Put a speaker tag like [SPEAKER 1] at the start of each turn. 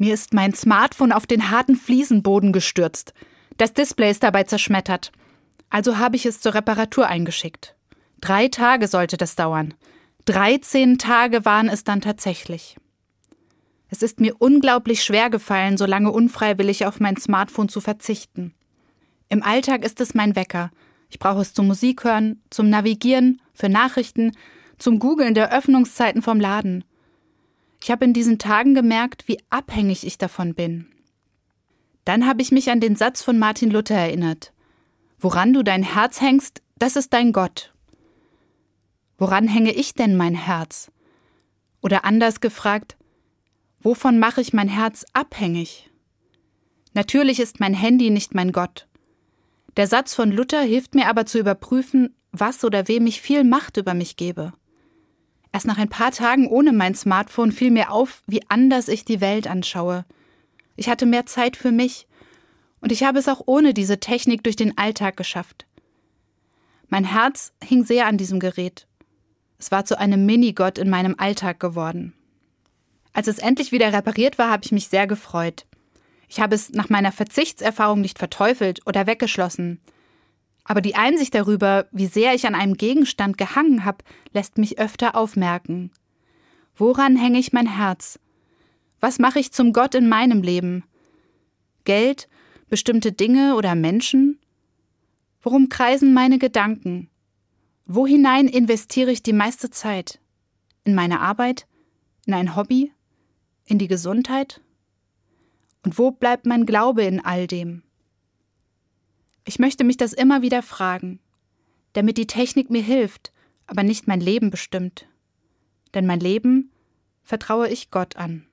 [SPEAKER 1] Mir ist mein Smartphone auf den harten Fliesenboden gestürzt. Das Display ist dabei zerschmettert. Also habe ich es zur Reparatur eingeschickt. Drei Tage sollte das dauern. Dreizehn Tage waren es dann tatsächlich. Es ist mir unglaublich schwer gefallen, so lange unfreiwillig auf mein Smartphone zu verzichten. Im Alltag ist es mein Wecker. Ich brauche es zum Musik hören, zum Navigieren, für Nachrichten, zum Googeln der Öffnungszeiten vom Laden. Ich habe in diesen Tagen gemerkt, wie abhängig ich davon bin. Dann habe ich mich an den Satz von Martin Luther erinnert. Woran du dein Herz hängst, das ist dein Gott. Woran hänge ich denn mein Herz? Oder anders gefragt, wovon mache ich mein Herz abhängig? Natürlich ist mein Handy nicht mein Gott. Der Satz von Luther hilft mir aber zu überprüfen, was oder wem ich viel Macht über mich gebe. Erst nach ein paar Tagen ohne mein Smartphone fiel mir auf, wie anders ich die Welt anschaue. Ich hatte mehr Zeit für mich, und ich habe es auch ohne diese Technik durch den Alltag geschafft. Mein Herz hing sehr an diesem Gerät. Es war zu einem Minigott in meinem Alltag geworden. Als es endlich wieder repariert war, habe ich mich sehr gefreut. Ich habe es nach meiner Verzichtserfahrung nicht verteufelt oder weggeschlossen. Aber die Einsicht darüber, wie sehr ich an einem Gegenstand gehangen habe, lässt mich öfter aufmerken. Woran hänge ich mein Herz? Was mache ich zum Gott in meinem Leben? Geld, bestimmte Dinge oder Menschen? Worum kreisen meine Gedanken? Wo hinein investiere ich die meiste Zeit? In meine Arbeit? In ein Hobby? In die Gesundheit? Und wo bleibt mein Glaube in all dem? Ich möchte mich das immer wieder fragen, damit die Technik mir hilft, aber nicht mein Leben bestimmt. Denn mein Leben vertraue ich Gott an.